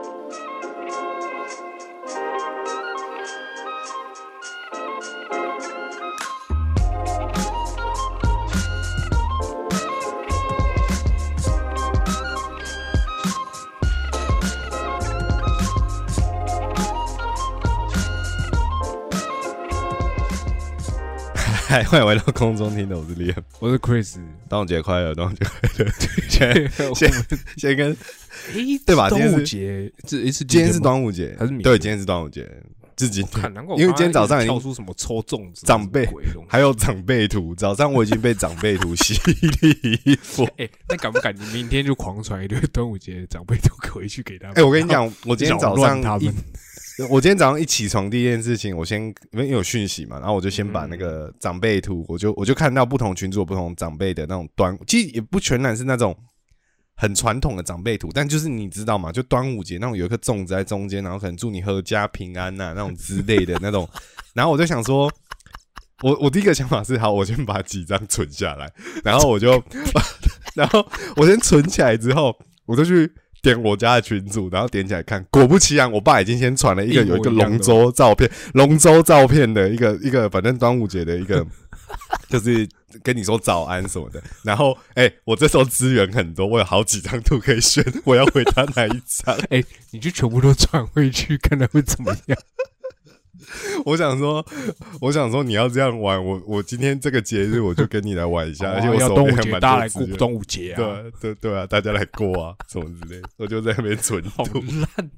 嗨，欢迎回到空中听的，我是 Liam，我是 Chris。端午节快乐，端午节快乐！先先先跟诶，对吧端午今天是节这一次今天是端午节，还是明天对，今天是端午节，自己看，难怪因为今天早上已经出什么抽粽子、长辈还有长辈图，早上我已经被长辈图洗礼衣服。哎，那敢不敢你明天就狂传一堆端午节长辈图回去给他们？哎，我跟你讲，我今天早上他们，我今天早上一起床，第一件事情，我先因为有讯息嘛，然后我就先把那个长辈图，我就我就看到不同群组不同长辈的那种端，其实也不全然是那种很传统的长辈图，但就是你知道嘛，就端午节那种有一颗粽子在中间，然后可能祝你阖家平安呐、那种之类的那种，然后我就想说。我我第一个想法是，好，我先把几张存下来，然后我就，然后我先存起来之后，我就去点我家的群主，然后点起来看，果不其然，我爸已经先传了一个有一个龙舟照片，龙舟照片的一个一个，反正端午节的一个，就是跟你说早安什么的。然后，哎、我这时候资源很多，我有好几张图可以选，我要回他哪一张？哎，你就全部都转回去，看他会怎么样？我想说，我想说你要这样玩，我我今天这个节日我就跟你来玩一下，而且我哦要端还蛮大家来。过端午节啊！对对对啊，大家来过啊，什么之类，我就在那边存好图。烂。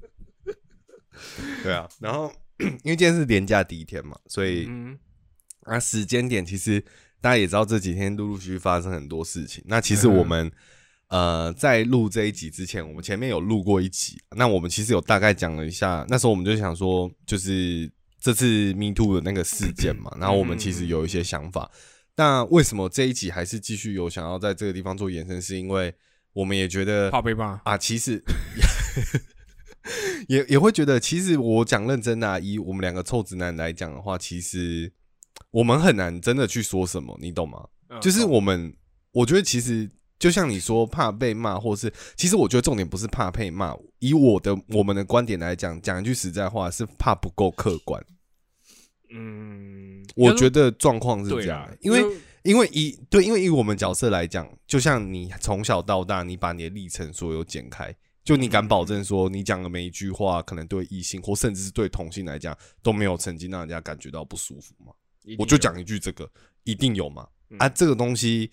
对啊，然后 因为今天是年假第一天嘛，所以嗯，啊时间点其实大家也知道这几天陆陆续续发生很多事情。那其实我们、呃在录这一集之前，我们前面有录过一集，那我们其实有大概讲了一下，那时候我们就想说，就是这次 Me Too 的那个事件嘛，然后我们其实有一些想法。那为什么这一集还是继续有想要在这个地方做延伸？是因为我们也觉得怕被骂。啊，其实 也也会觉得，其实我讲认真的、啊，以我们两个臭直男来讲的话，其实我们很难真的去说什么，你懂吗？嗯就是我们，我觉得其实就像你说，怕被骂，或是其实我觉得重点不是怕被骂，以我的我们的观点来讲，讲一句实在话，是怕不够客观。嗯，我觉得状况是这样，，因为因为以对，因为以我们角色来讲，就像你从小到大，你把你的历程所有剪开，就你敢保证说，你讲的每一句话，可能对异性或甚至是对同性来讲，都没有曾经让人家感觉到不舒服吗？我就讲一句，这个一定有嘛？嗯。啊，这个东西，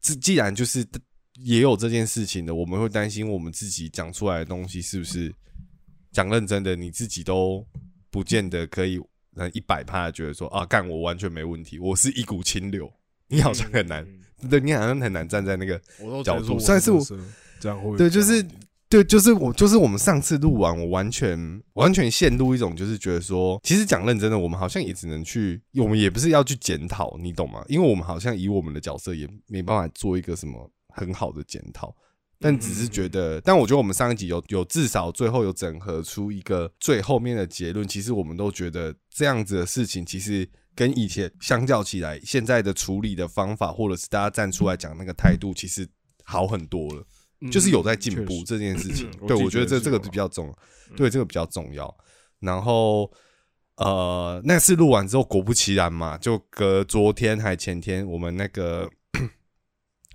既既然就是也有这件事情的，我们会担心我们自己讲出来的东西是不是讲认真的，你自己都不见得可以呃一百趴觉得说啊，干我完全没问题，我是一股清流，你好像很难，嗯对你好像很难站在那个角度虽然是我我是这样会对，就是对，就是我，就是我们上次录完，我完全完全陷入一种，就是觉得说，其实讲认真的，我们好像也只能去，我们也不是要去检讨，你懂吗？因为我们好像以我们的角色也没办法做一个什么很好的检讨，但只是觉得，但我觉得我们上一集有有至少最后有整合出一个最后面的结论，其实我们都觉得这样子的事情，其实跟以前相较起来，现在的处理的方法，或者是大家站出来讲那个态度，其实好很多了。就是有在进步这件 事情。对，我觉得这这个比较重，对，这个比较重要。然后呃，那次录完之后，果不其然嘛，就隔昨天还前天，我们那个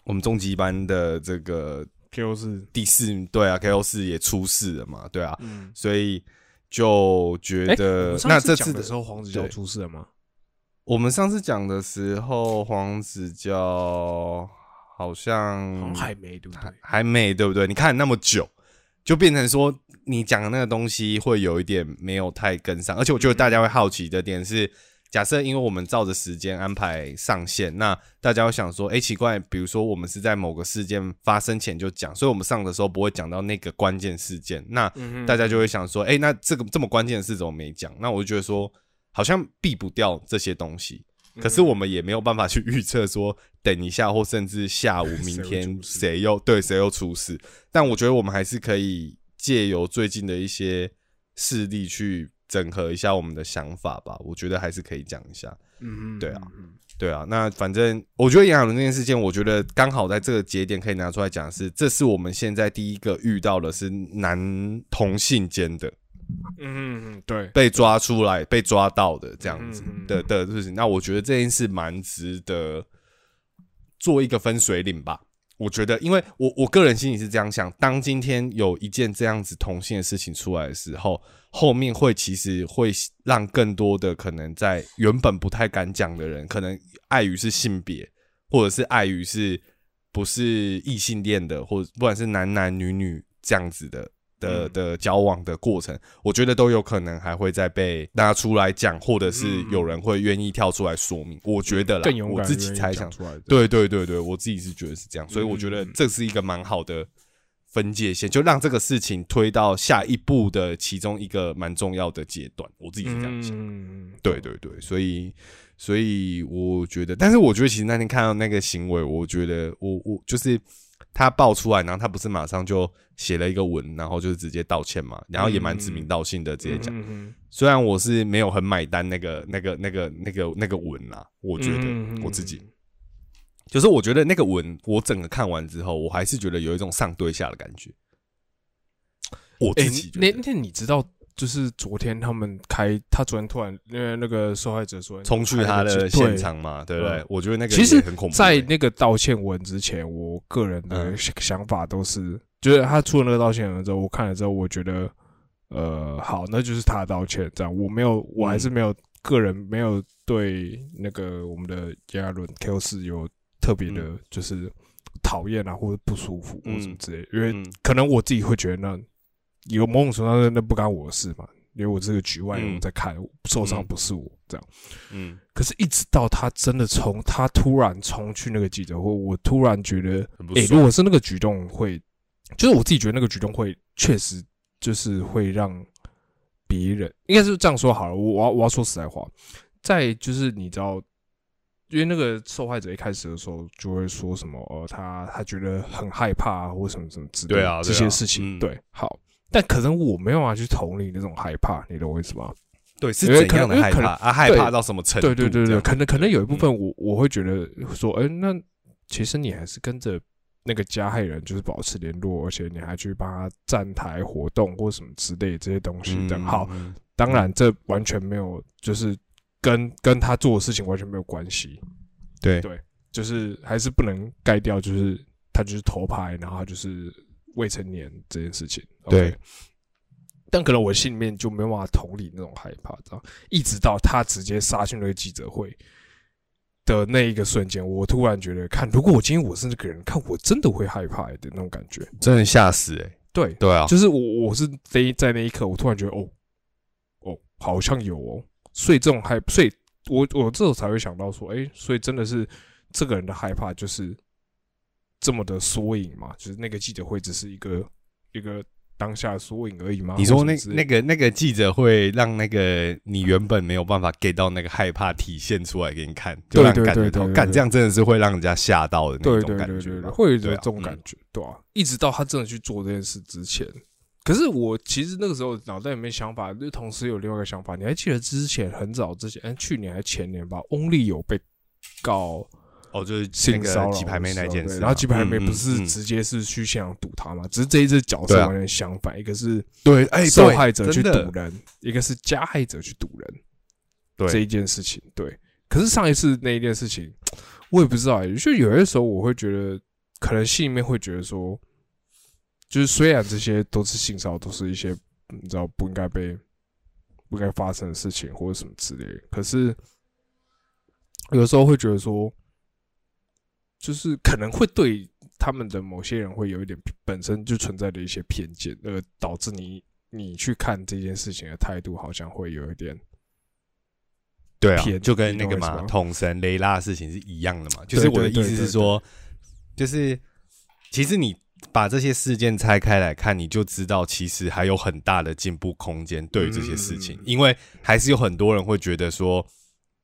我们中级班的这个 KO 四第四，对啊，KO 四也出事了嘛，对啊，嗯，所以就觉哎得那这次的时候，黄子佼出事了吗？我们上次讲的时候，黄子佼好像还没，对不对还？没对不对？你看那么久，就变成说你讲的那个东西会有一点没有太跟上，而且我觉得大家会好奇的点是，假设因为我们照着时间安排上线，那大家会想说，哎，奇怪，比如说我们是在某个事件发生前就讲，所以我们上的时候不会讲到那个关键事件，那嗯大家就会想说，哎、那这个这么关键的事怎么没讲？那我就觉得说，好像避不掉这些东西。可是我们也没有办法去预测说，等一下或甚至下午、明天谁又对谁又出事。但我觉得我们还是可以借由最近的一些事例去整合一下我们的想法吧。我觉得还是可以讲一下。嗯，对啊对啊，那反正我觉得炎亚纶这件事件，我觉得刚好在这个节点可以拿出来讲是，这是我们现在第一个遇到的是男同性间的嗯嗯，对，被抓出来、被抓到的这样子嗯嗯嗯的的事情。那我觉得这件事蛮值得做一个分水岭吧。我觉得，因为我我个人心里是这样想：当今天有一件这样子同性的事情出来的时候，后面会其实会让更多的可能在原本不太敢讲的人，可能碍于是性别，或者是碍于是不是异性恋的，或者不管是男男女女这样子的的嗯的交往的过程，我觉得都有可能还会再被拿出来讲，或者是有人会愿意跳出来说明。我觉得啦，更勇敢，我自己猜想，出来的。对对对对，我自己是觉得是这样，所以我觉得嗯这是一个蛮好的分界线，就让这个事情推到下一步的其中一个蛮重要的阶段。我自己是这样想。嗯，对对对，所以所以我觉得，但是我觉得其实那天看到那个行为，我觉得我我就是他爆出来，然后他不是马上就写了一个文，然后就是直接道歉嘛，然后也蛮指名道姓的直接讲。虽然我是没有很买单那个那个那个那个那个文啦，我觉得嗯我自己。就是我觉得那个文，我整个看完之后，我还是觉得有一种上对下的感觉。我哎自己，觉那得那你知道，就是昨天他们开，他昨天突然因为那个受害者说冲去他的现，场嘛，对不对？嗯？我觉得那个其实很恐怖。欸。在那个道歉文之前，我个人的想想法都是，就是他出了那个道歉文之后，我看了之后，我觉得，呃，好，那就是他的道歉，这样，我没有，我还是没有个人没有对那个我们的炎亚伦 Q 四有特别的，就是讨厌啊，或者不舒服或嗯。什么之类的，因为嗯。可能我自己会觉得那有某种程度上那不干我的事嘛，因为我这个局外人，在看，受伤嗯不是我这样。嗯，可是，一直到他真的从，他突然冲去那个记者会，我突然觉得，诶、很不爽如果是那个举动会，就是我自己觉得那个举动会确实就是会让别人，应该是这样说好了。我我要我要说实在话，在就是你知道，因为那个受害者一开始的时候就会说什么，呃，他他觉得很害怕啊，或什么什么之类啊啊这些事情，嗯对，好。但可能我没有办法去同理那种害怕，你懂我意思吗？对是怎样的害怕啊？害怕到什么程度？对对对对，可能可能有一部嗯分我我会觉得说，哎、那其实你还是跟着那个加害人就是保持联络，而且你还去帮他站台活动或什么之类这些东西这样。好，，嗯当然这完全没有就是跟跟他做的事情完全没有关系，对对就是还是不能盖掉，就是他就是偷拍，然后他就是未成年这件事情。对但可能我心里面就没办法同理那种害怕，知道？一直到他直接杀进那个记者会的那一个瞬间，我突然觉得，看如果我今天我是那个人，看我真的会害怕的那种感觉。真的吓死哎！对，对啊，就是我我是非在那一刻，我突然觉得，哦哦，好像有哦，所以这种害，所以我我这时候才会想到说，哎、所以真的是这个人的害怕就是这么的缩影嘛，就是那个记者会只是一个一个当下的缩影而已吗？你说那那个那个记者会让那个你原本没有办法 get 到那个害怕体现出来给你看，就让感觉到，干这样真的是会让人家吓到的那对种感觉吧，会有这种感觉，对啊，一直到他真的去做这件事之前，可是我其实那个时候脑袋里面想法，就同时有另外一个想法。你还记得之前很早之前，哎，去年还前年吧，Only 有被告哦，就是那性骚扰个鸡排妹那件事然后鸡排妹嗯不是直接是去现场堵他嘛？只是这一次角色对啊完全相反，一个是对，哎，受害者去堵人，一个是加害者去堵人。对这一件事情，对。可是上一次那一件事情，我也不知道、欸，就有些时候我会觉得，可能心里面会觉得说，就是虽然这些都是性骚扰，都是一些你知道不应该被不该发生的事情或者什么之类的，可是有时候会觉得说，就是可能会对他们的某些人会有一点本身就存在的一些偏见，而导致你你去看这件事情的态度好像会有一点。对啊，就跟那个嘛，统神雷拉的事情是一样的嘛。就是我的意思是说，就是其实你把这些事件拆开来看，你就知道其实还有很大的进步空间。对于这些事情，嗯因为还是有很多人会觉得说，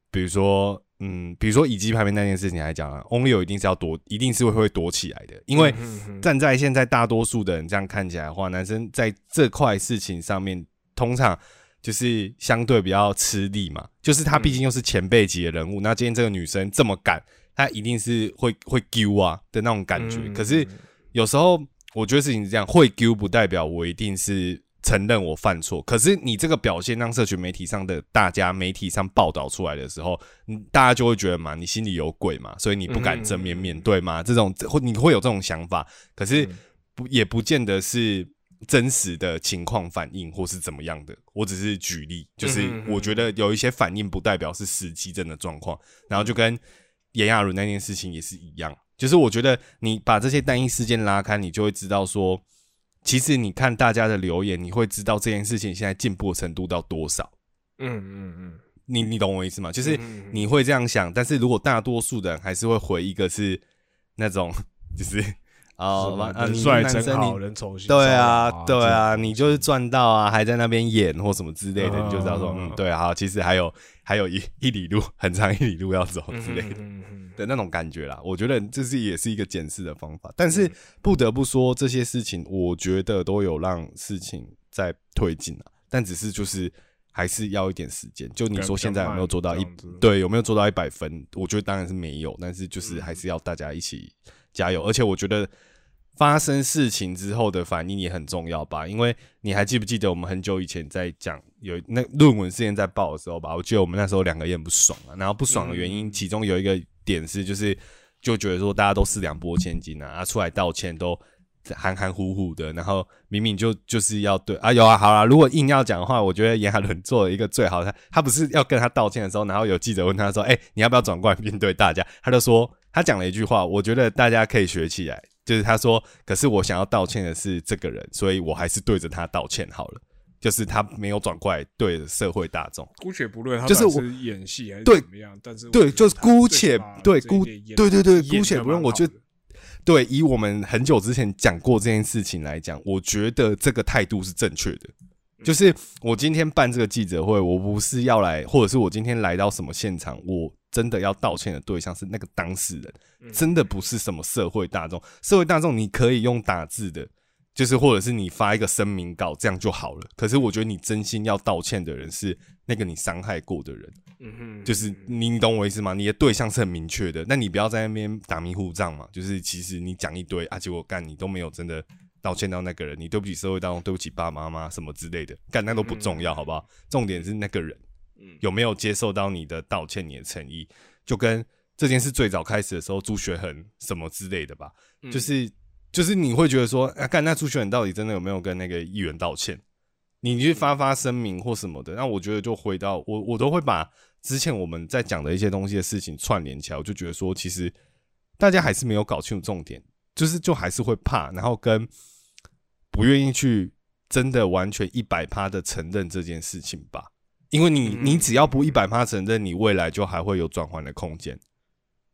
比如说，嗯，比如说以及排名那件事情来讲啊，Only 有一定是要躲，一定是会会躲起来的，因为。站在现在大多数的人这样看起来的话，男生在这块事情上面，通常就是相对比较吃力嘛。就是他毕竟又是前辈级的人物，那今天这个女生这么敢，她一定是会会丢啊的那种感觉。可是有时候我觉得事情是这样，会丢不代表我一定是。承认我犯错，可是你这个表现让社群媒体上的大家媒体上报道出来的时候，嗯，大家就会觉得嘛，你心里有鬼嘛，所以你不敢正面面对嘛，这种会你会有这种想法，可是不也不见得是真实的情况反应或是怎么样的，我只是举例，就是我觉得有一些反应不代表是实际真的状况，然后就跟炎亚纶那件事情也是一样，就是我觉得你把这些单一事件拉开，你就会知道说。其实你看大家的留言，你会知道这件事情现在进步程度到多少。嗯嗯嗯，你你懂我意思吗？就是你会这样想，但是如果大多数的人还是会回一个是那种，就是啊，人帅真好人丑对啊对啊，你就是赚到啊，还在那边演或什么之类的，你就知道说，嗯，对啊，其实还有还有一 一里路很长一里路要走之类的。的那种感觉啦，我觉得这是也是一个检视的方法，但是不得不说这些事情，我觉得都有让事情在推进啊，但只是就是还是要一点时间。就你说现在有没有做到一对有没有做到一百分？我觉得当然是没有，但是就是还是要大家一起加油。而且我觉得发生事情之后的反应也很重要吧，因为你还记不记得我们很久以前在讲有那论文事件在报的时候吧？我记得我们那时候两个也很不爽啊，然后不爽的原因其中有一个。点是就是就觉得说大家都四两拨千斤啊，啊出来道歉都含含糊糊的，然后明明就就是要对啊有啊好了，如果硬要讲的话，我觉得严海伦做了一个最好的，他不是要跟他道歉的时候，然后有记者问他说，哎你要不要转过来面对大家？他就说他讲了一句话，我觉得大家可以学起来，就是他说，可是我想要道歉的是这个人，所以我还是对着他道歉好了。就是他没有转过来对社会大众，姑且不论他就是我演戏还是怎么样，但是对，就是姑且对姑对对对姑且不论，我就对以我们很久之前讲过这件事情来讲，我觉得这个态度是正确的。就是我今天办这个记者会，我不是要来，或者是我今天来到什么现场，我真的要道歉的对象是那个当事人，真的不是什么社会大众。社会大众你可以用打字的。就是或者是你发一个声明稿，这样就好了。可是我觉得你真心要道歉的人是那个你伤害过的人。嗯哼，就是你你懂我意思吗？你的对象是很明确的，那你不要在那边打迷糊仗嘛。就是其实你讲一堆啊，结果干你都没有真的道歉到那个人，你对不起社会当中，对不起爸爸妈妈什么之类的，干那都不重要，好不好？重点是那个人有没有接受到你的道歉，你的诚意，就跟这件事最早开始的时候朱学恒什么之类的吧，就是。就是你会觉得说，啊，干那朱学恒到底真的有没有跟那个议员道歉？你去发发声明或什么的，那我觉得就回到我，我都会把之前我们在讲的一些东西的事情串联起来，我就觉得说，其实大家还是没有搞清楚重点，就是就还是会怕，然后跟不愿意去真的完全一百趴的承认这件事情吧，因为你你只要不一百趴承认，你未来就还会有转换的空间。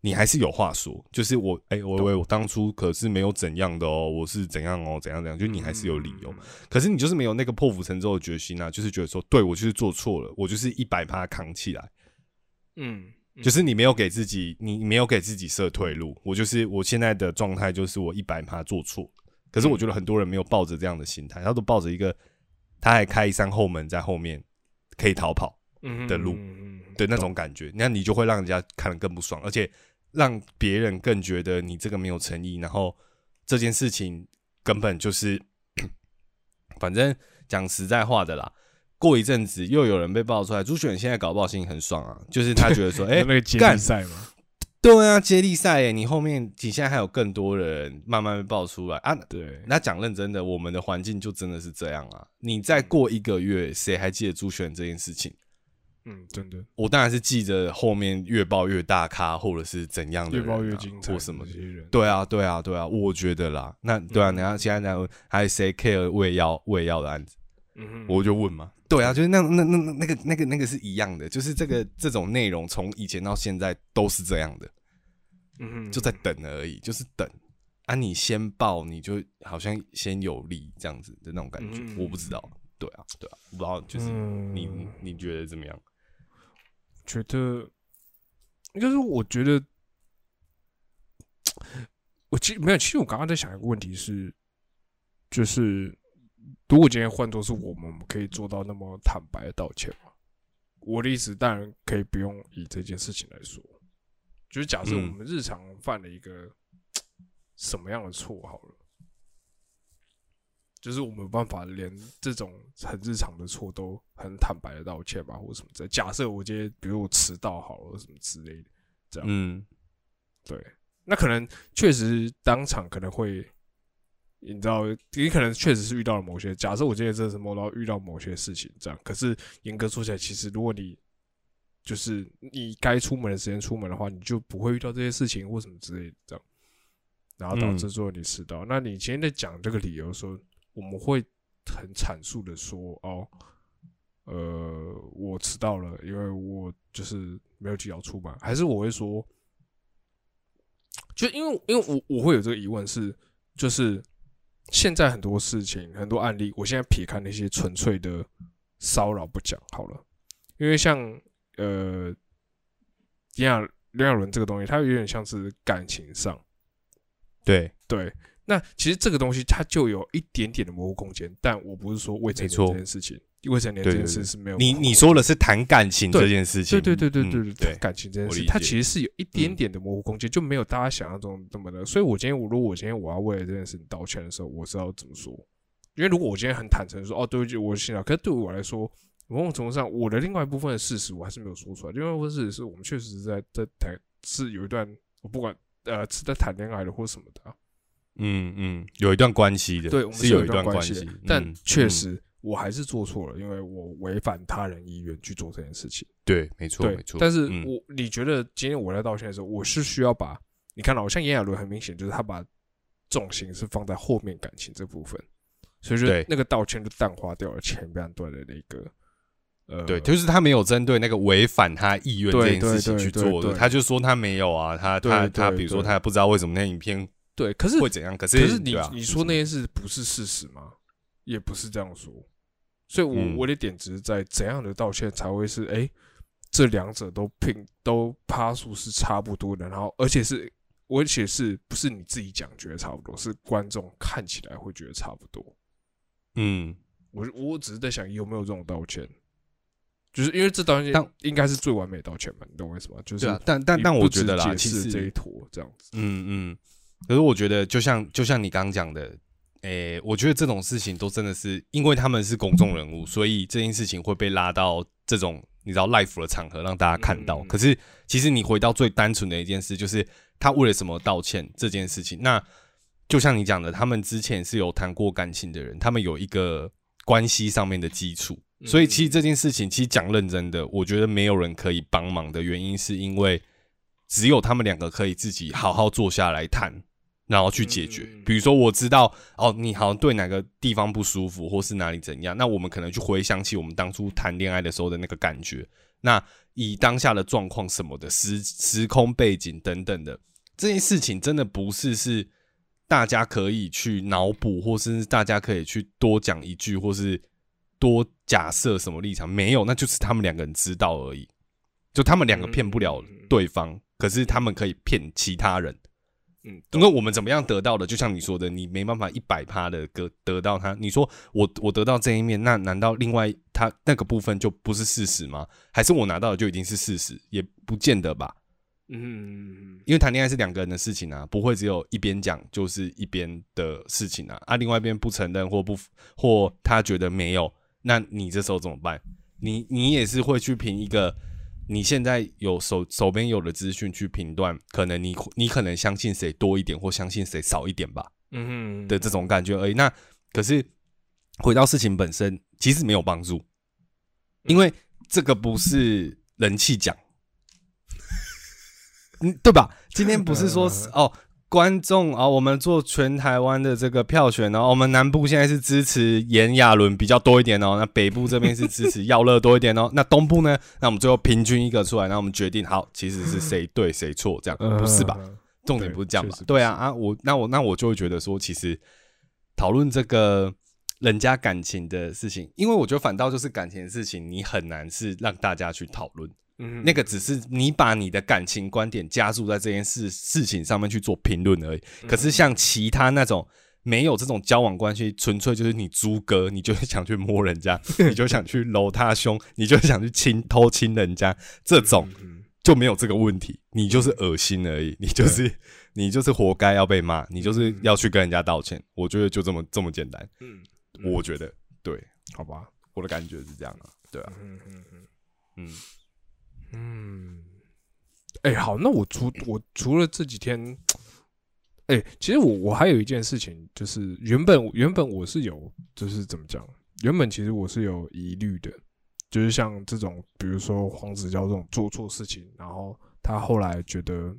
你还是有话说，就是我，哎，我我我当初可是没有怎样的哦，我是怎样哦，怎样怎样，就你还是有理由，可是你就是没有那个破釜沉舟的决心啊，就是觉得说，对我就是做错了，我就是一百趴扛起来，嗯，就是你没有给自己，你没有给自己设退路，我就是我现在的状态就是我一百趴做错，可是我觉得很多人没有抱着这样的心态，他都抱着一个他还开一扇后门在后面可以逃跑的路的那种感觉，那你就会让人家看得更不爽，而且。让别人更觉得你这个没有诚意，然后这件事情根本就是，反正讲实在话的啦。过一阵子又有人被爆出来，朱选现在搞不好心情很爽啊，就是他觉得说，哎，那个接力赛吗？对啊，接力赛耶，你后面你现在还有更多人慢慢被爆出来啊。对，那讲认真的，我们的环境就真的是这样啊。你再过一个月，谁还记得朱选这件事情？嗯，真的，我当然是记着后面越爆越大咖，或者是怎样的越爆越精彩或什么。对啊，对啊，对啊，我觉得啦，那对啊，你看现在那还有谁 care 喂药喂药的案子？嗯，我就问嘛，对啊，就是那那那那那个那个那个是一样的，就是这个这种内容从以前到现在都是这样的，嗯，就在等而已，就是等啊，你先报，你就好像先有利这样子的那种感觉，我不知道，对啊，对啊，不知道，就是你你觉得怎么样？觉得，就是我觉得，我其实没有。其实我刚刚在想一个问题是，就是如果今天换作是我们，我们可以做到那么坦白的道歉吗？我的意思当然可以不用以这件事情来说，就是假设我嗯们日常犯了一个 什么样的错好了，就是我们没有办法连这种很日常的错都很坦白的道歉吧，或者什么之类。假设我今天比如我迟到好了，什么之类的，这样。嗯。对，那可能确实当场可能会，你知道，你可能确实是遇到了某些。假设我今天真的是梦到遇到某些事情，这样，可是严格说起来，其实如果你就是你该出门的时间出门的话，你就不会遇到这些事情或什么之类的，这样，然后导致最后你迟到。那你今天在讲这个理由的时候，我们会很阐述的说，哦，呃，我迟到了，因为我就是没有提早出门，还是我会说。就因为因为我我会有这个疑问是，就是现在很多事情很多案例，我现在撇开那些纯粹的骚扰不讲好了，因为像呃炎亚炎亚纶这个东西，它有点像是感情上。对，对。那其实这个东西它就有一点点的模糊空间，但我不是说未成年这件事情，未成年这件事是没有你你说的是谈感情这件事情，对对对对嗯对对。对，感情这件事，我理解它其实是有一点嗯。点的模糊空间，就没有大家想象中那么的。所以我今天我如果我今天我要为了这件事情道歉的时候，我是要怎么说？因为如果我今天很坦诚说哦，对不起，我信了，可是对我来说，某种程度上，我的另外一部分的事实我还是没有说出来。另外一部分事实是我们确实是在在谈，是有一段我不管呃是在谈恋爱的或什么的啊、嗯嗯，有一段关系的，对，我们是一段关系的，但嗯确嗯。实我还是做错了，因为我违反他人意愿去做这件事情。对，没错，没错。但是嗯我、你觉得今天我在道歉的时候，我是需要把你看到，像炎亚纶很明显就是他把重心是放在后面感情这部分，所以说对那个道歉就淡化掉了前半段的那个呃，对，就是他没有针对那个违反他意愿这件事情去做的，他就说他没有啊，他他他比如说对他不知道为什么那影片对，可是会怎样，可是可是你、啊你说那件事不是事实吗？也不是这样说，所以我、嗯我的点只是在怎样的道歉才会是哎、这两者都拼都趴数是差不多的，然后而且是而且是不是你自己讲觉得差不多，是观众看起来会觉得差不多。嗯，我我只是在想有没有这种道歉，就是因为这道歉但应该是最完美的道歉嘛，你懂我意思吗？就是啊，但但但我觉得啦，解其实释这一坨这样子，嗯嗯，可是我觉得就像就像你刚刚讲的，诶、我觉得这种事情都真的是因为他们是公众人物，所以这件事情会被拉到这种你知道 life 的场合让大家看到。嗯可是其实你回到最单纯的一件事，就是他为了什么道歉这件事情。那就像你讲的，他们之前是有谈过感情的人，他们有一个关系上面的基础。嗯所以其实这件事情，其实讲认真的，我觉得没有人可以帮忙的原因，是因为只有他们两个可以自己好好坐下来谈，然后去解决嗯。比如说，我知道哦，你好像对哪个地方不舒服，或是哪里怎样，那我们可能去回想起我们当初谈恋爱的时候的那个感觉。那以当下的状况什么的时时空背景等等的这件事情，真的不是是大家可以去脑补，或是大家可以去多讲一句，或是多假设什么立场，没有，那就是他们两个人知道而已。就他们两个骗不了嗯对方，可是他们可以骗其他人。嗯，因为我们怎么样得到的，就像你说的，你没办法一百趴的得得到它。你说我我得到这一面，那难道另外他那个部分就不是事实吗？还是我拿到的就已经是事实？也不见得吧。嗯，因为谈恋爱是两个人的事情啊，不会只有一边讲就是一边的事情啊。啊，另外一边不承认或不或他觉得没有，那你这时候怎么办？你你也是会去凭一个你现在有手手边有的资讯去评断，可能你你可能相信谁多一点，或相信谁少一点吧嗯的这种感觉而已。那可是回到事情本身，其实没有帮助，因为这个不是人气奖。嗯，对吧？今天不是说哦，观众啊、哦，我们做全台湾的这个票选哦，我们南部现在是支持炎亚纶比较多一点哦，那北部这边是支持耀乐多一点哦，那东部呢？那我们最后平均一个出来，那我们决定好，其实是谁对谁错，这样不是吧？嗯重点不是这样吧对啊啊，我那我那我就会觉得说，其实讨论这个人家感情的事情，因为我觉得反倒就是感情的事情，你很难是让大家去讨论。嗯那个只是你把你的感情观点加注在这件事事情上面去做评论而已。可是像其他那种没有这种交往关系，纯粹就是你猪哥，你就会想去摸人家，你就想去搂他胸，你就想去亲偷亲人家，这种嗯就没有这个问题，你就是恶心而已，你就是你就是活该要被骂，你就是要去跟人家道歉。我觉得就这么这么简单，嗯，我觉得对好吧，我的感觉是这样啊，对啊，嗯嗯嗯嗯嗯，哎、好，那我除我除了这几天，哎、其实我我还有一件事情，就是原本原本我是有，就是怎么讲，原本其实我是有疑虑的，就是像这种，比如说黄子佼这种做错事情，然后他后来觉得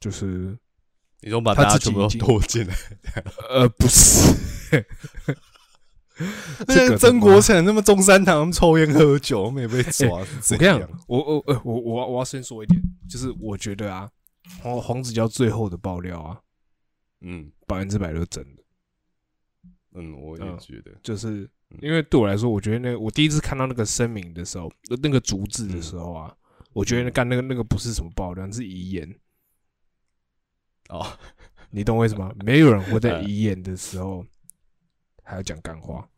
就是你说把他大家全部都自己拖进来，呃不是，这个曾国成那么中山堂抽烟喝酒，没有被抓，怎跟你讲样？，我我呃我我我要先说一点，就是我觉得啊，黄黄子佼最后的爆料啊，嗯百分之百都是真的。嗯，我也嗯觉得，就是嗯因为对我来说，我觉得那我第一次看到那个声明的时候，那个逐字的时候啊，我觉得干那个那个不是什么爆料，是遗言。哦，你懂我意思吗？没有人会在嗯 遗言的时候还要讲干话。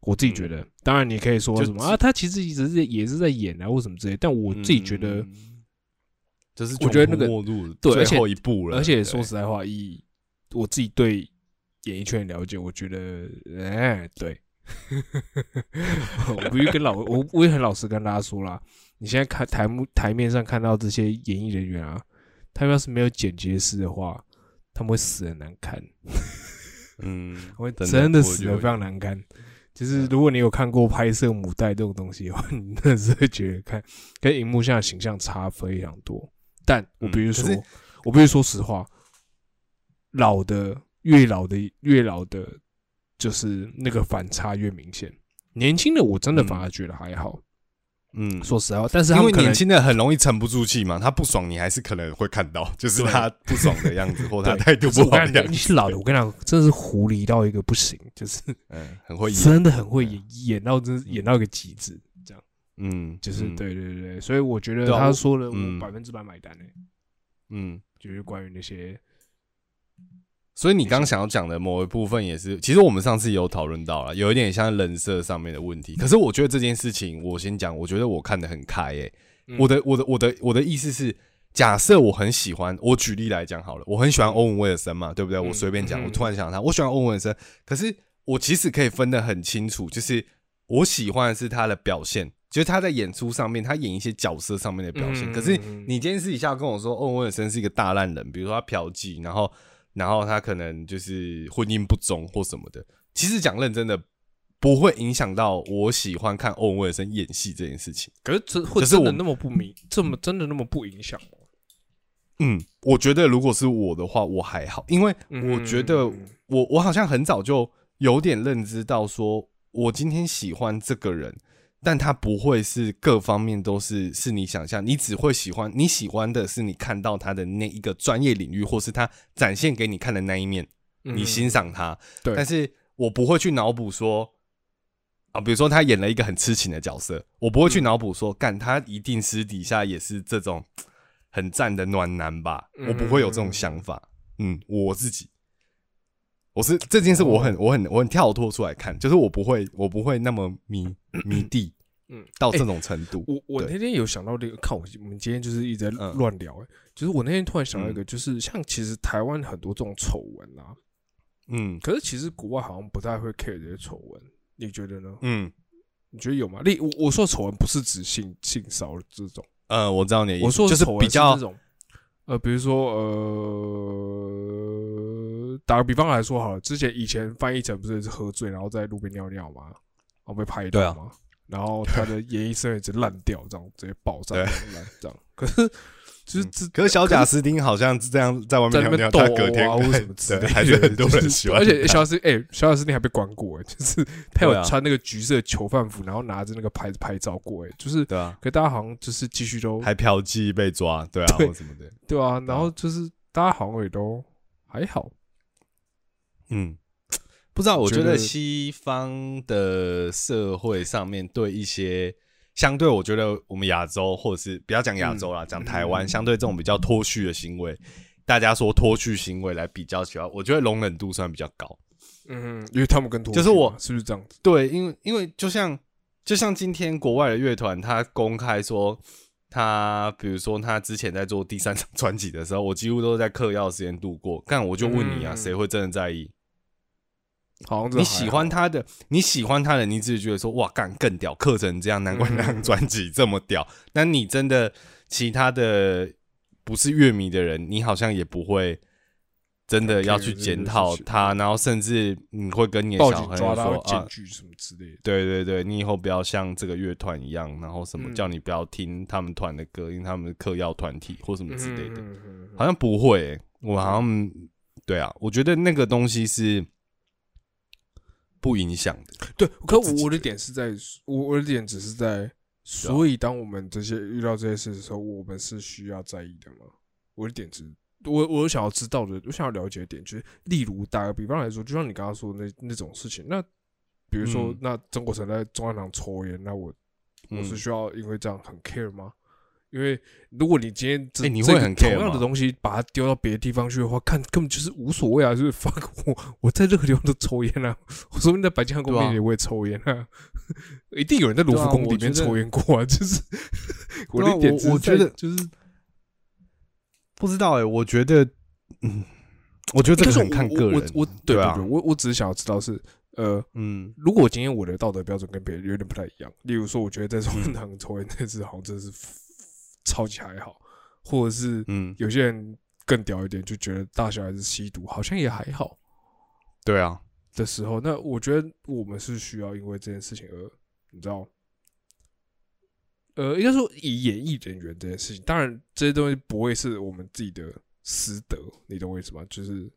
我自己觉得，嗯当然你可以说什么啊，他其实一直是也是在演啊，或什么之类。但我自己觉得，嗯就是我觉得那个末路对最后一步了，而且对说实在话，以我自己对演艺圈的了解，我觉得，哎，对，我必须跟老我我也很老实跟大家说啦，你现在看台幕台面上看到这些演艺人员啊，他们要是没有剪接师的话，他们会死的难看，嗯，会真的死的非常难看。就是如果你有看过拍摄母带这种东西的话，你真的是会觉得看跟荧幕上的形象差非常多。但我必须说，嗯我必须说实话，老的越老的越老的，就是那个反差越明显。年轻的我真的反而觉得还好，嗯，说实在话，但是他因为年轻的很容易沉不住气嘛，他不爽你还是可能会看到，就是他不爽的样子或他 态度不好的样子，你是老的，我跟你讲，真的是狐狸到一个不行，就是嗯，很会演，真的很会演，演到真是演到一个极致，这样。嗯，就是嗯，对对对对，所以我觉得他说的我嗯。百分之百买单诶，嗯。就是关于那些所以你刚刚想要讲的某一部分也是，其实我们上次也有讨论到了，有一点像人设上面的问题。可是我觉得这件事情，我先讲，我觉得我看得很开诶、嗯。我的我的我的我的意思是，假设我很喜欢，我举例来讲好了，我很喜欢欧文威尔森嘛，对不对？嗯我随便讲，嗯我突然想到他，我喜欢欧文威尔森，可是我其实可以分得很清楚，就是我喜欢的是他的表现，就是他在演出上面，他演一些角色上面的表现。嗯。可是你今天私底下跟我说，欧文威尔森是一个大烂人，比如说他嫖妓，然后然后他可能就是婚姻不忠或什么的，其实讲认真的。不会影响到我喜欢看欧文威尔森演戏这件事情。可是这会真的那么不明，这么真的那么不影响吗？嗯，我觉得如果是我的话，我还好，因为我觉得嗯我我好像很早就有点认知到，说我今天喜欢这个人，但他不会是各方面都是是你想象，你只会喜欢你喜欢的是你看到他的那一个专业领域，或是他展现给你看的那一面，嗯你欣赏他，对，但是我不会去脑补说。啊，比如说他演了一个很痴情的角色，我不会去嗯脑补说，干他一定私底下也是这种 很赞的暖男吧？嗯我不会有这种想法。嗯，我自己，我是这件事，我很、我很我很跳脱出来看，就是我不会我不会那么迷 迷弟，嗯到这种程度。我我那天有想到这个，看我我们今天就是一直在嗯乱聊，哎，就是我那天突然想到一个，就是像其实台湾很多这种丑闻啊，嗯可是其实国外好像不太会 care 这些丑闻，你觉得呢？嗯你觉得有吗？例我我说的丑闻不是指性性骚扰这种，呃，我知道你的意思，我说的就是丑闻比较这种，呃，比如说呃，打个比方来说好了，之前以前翻译成不是是喝醉然后在路边尿尿吗？然后被拍到吗？然后他的演艺生涯直接烂掉，这样直接爆炸对这样烂这样。可是 就是这可是小贾斯汀好像是这样在外面尿尿，在那边斗他隔天啊或什么之类的，还是很多人喜欢他。而且小贾斯哎，小贾斯汀还被关过哎，就是他有穿那个橘色囚犯服，然后拿着那个牌子拍照过哎，就是对啊，可大家好像就是继续都还嫖妓被抓，对啊，对或什么的。对啊，然后就是大家好像也都还好，嗯，不知道，我觉得西方的社会上面对一些相对，我觉得我们亚洲或者是不要讲亚洲啦，讲台湾，嗯相对这种比较脱序的行为，大家说脱序行为来比较起来，我觉得容忍度算比较高。嗯，因为他们跟就是我是不是这样子？对，因为因为就像就像今天国外的乐团，他公开说他，比如说他之前在做第三张专辑的时候，我几乎都是在嗑药时间度过。但我就问你啊，嗯谁会真的在意？好你喜欢他的，你喜欢他的，你只是觉得说哇，干更屌，刻成这样，难怪那张专辑这么屌。那你真的其他的不是乐迷的人，你好像也不会真的要去检讨他，然后甚至你会跟你的报小朋友说啊，什么之类的。对对对，你以后不要像这个乐团一样，然后什么嗯叫你不要听他们团的歌，因为他们是嗑药团体或什么之类的，好像不会欸、我好像对啊，我觉得那个东西是不影响的。对，可我我的点是在，我我的点只是在，所以当我们这些遇到这些事的时候，我们是需要在意的吗？我的点是，我我想要知道的，我想要了解的点就是，例如打个比方来说，就像你刚刚说的那那种事情，那比如说，嗯那曾国成在中央堂抽烟，那我我是嗯需要因为这样很 care 吗？因为如果你今天这、欸你会很这同样的东西把它丢到别的地方去的话，看根本就是无所谓啊！就是 fuck 我我在任何地方都抽烟啊，我说不定在白金汉宫面前我也抽烟啊，一定有人在卢浮宫里面抽烟过啊！就是我对啊的点只是我我觉得就是不知道哎、我觉得，嗯，我觉得这个是很看个人。我我我对对啊我我只是想要知道是呃，嗯。如果今天我的道德标准跟别人有点不太一样，例如说，我觉得在中文堂抽烟那次好像真的是超级还好，或者是嗯，有些人更屌一点，就觉得大小孩子吸毒好像也还好对啊，的时候，那我觉得我们是需要因为这件事情而你知道，呃，应该说以演艺人员这件事情，当然这些东西不会是我们自己的私德，你懂我意思吗？就是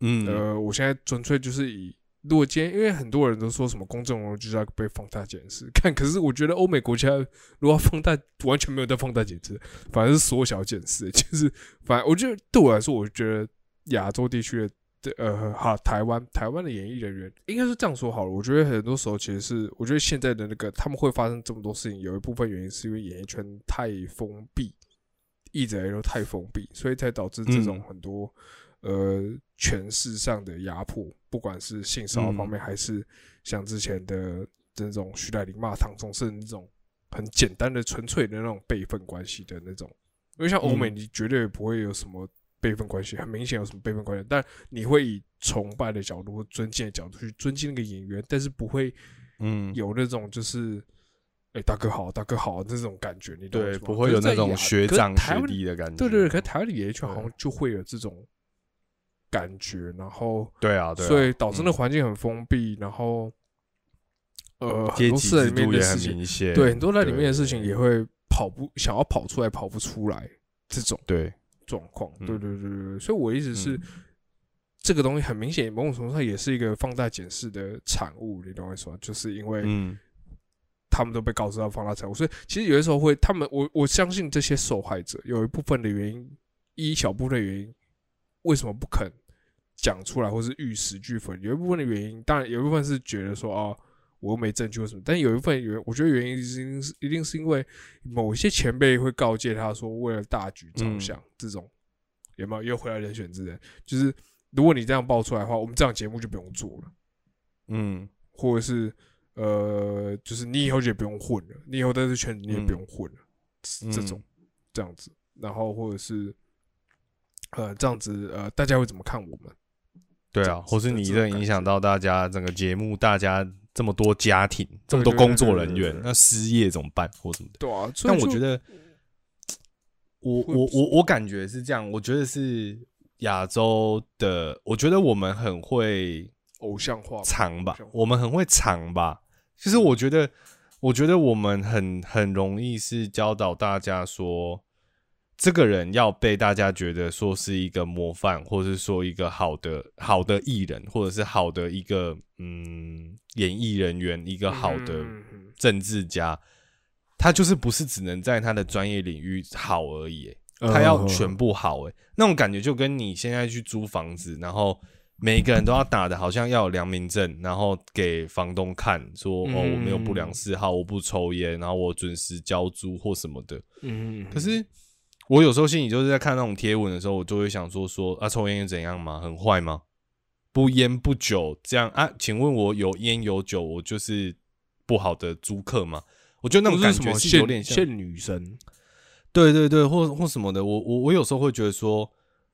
嗯呃，我现在纯粹就是以，如果今天因为很多人都说什么公众人物就是要被放大检视，看，可是我觉得欧美国家如果要放大，完全没有在放大检视，反而是缩小检视，就是反正我觉得对我来说，我觉得亚洲地区的。的呃，好，台湾台湾的演艺人员应该是这样说好了。我觉得很多时候其实是，我觉得现在的那个他们会发生这么多事情，有一部分原因是因为演艺圈太封闭，一直以来都太封闭，所以才导致这种嗯很多、呃权势上的压迫，不管是性骚扰方嗯面，还是像之前的这种徐乃麟骂唐崇盛那种很简单的、纯粹的那种辈分关系的那种。因为像欧美，嗯你绝对不会有什么辈分关系，很明显有什么辈分关系，但你会以崇拜的角度或尊敬的角度去尊敬那个演员，但是不会嗯，有那种就是。哎、大哥好，大哥好，这种感觉，你对，不会有那种学长学弟的感觉。对对对，可是台湾的演艺圈好像就会有这种感觉，然后对啊，对啊，所以导致那嗯环境很封闭，然后呃很阶级多事在里面制度也很的事情，明显。对很多在里面的事情也会跑不想要跑出来跑不出来这种对，状况。嗯对对对对对，所以我一直是嗯这个东西很明显，某种程度上也是一个放大检视的产物，你懂我意思吗？就是因为嗯他们都被告知到放大产物，所以其实有的时候会，他们我我相信这些受害者有一部分的原因，一小部分的原因，为什么不肯讲出来，或是玉石俱焚？有一部分的原因，当然有一部分是觉得说啊，我又没证据或什么，但有一部分原，我觉得原因是是一定是因为某一些前辈会告诫他说，为了大局着想，这种有没有？又回来人选之人？就是如果你这样爆出来的话，我们这样节目就不用做了。嗯。或者是呃，就是你以后就也不用混了，你以后在这圈子你也不用混了，嗯。这种这样子，然后或者是呃这样子呃，大家会怎么看我们？对啊，或是你这影响到大家整个节目，大家这么多家庭，这么多工作人员那失业怎么办或什么的？对啊，但我觉得，我我我我感觉是这样，我觉得是亚洲的，我觉得我们很会偶像化藏吧我们很会藏吧。其实我觉得，我觉得我们很很容易是教导大家说，这个人要被大家觉得说是一个模范，或者是说一个好的好的艺人，或者是好的一个嗯演艺人员，一个好的政治家。他就是不是只能在他的专业领域好而已、他要全部好、哎，那种感觉就跟你现在去租房子，然后每个人都要打的好像要有良民证，然后给房东看说，嗯哦，我没有不良嗜好，我不抽烟，然后我准时交租或什么的。嗯，嗯可是我有时候心里就是在看那种贴文的时候，我就会想说说啊，抽烟又怎样吗？很坏吗？不烟不酒这样啊？请问我有烟有酒，我就是不好的租客吗？我觉得那种感觉是有点像限女生，对对对，或或什么的。我我我有时候会觉得说，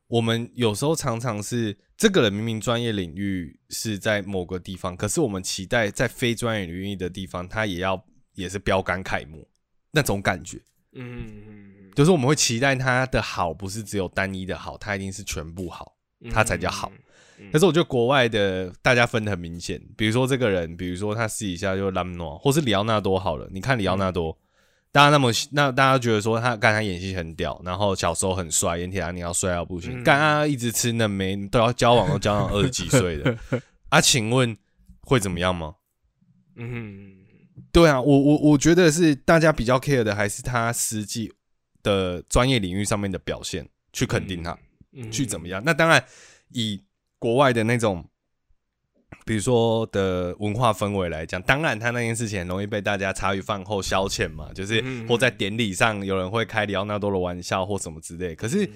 我们有时候常常是这个人明明专业领域是在某个地方，可是我们期待在非专业领域的地方，他也要也是标杆楷模那种感觉。嗯嗯嗯，就是我们会期待他的好不是只有单一的好，他一定是全部好，他才叫好。可是我觉得国外的大家分的很明显，比如说这个人，比如说他私底下就拉姆诺，或是里奥纳多好了。你看里奥纳多，大家那么那大家觉得说他干他演戏很屌，然后小时候很帅，演铁达尼要帅到不行，干他一直吃嫩梅，都要交往都交往二十几岁的啊？请问会怎么样吗？嗯，对啊，我我我觉得是大家比较 care 的，还是他实际的专业领域上面的表现，去肯定他，去怎么样？那当然以。国外的那种，比如说的文化氛围来讲，当然他那件事情很容易被大家茶余饭后消遣嘛，就是或在典礼上有人会开里奥纳多的玩笑或什么之类。可是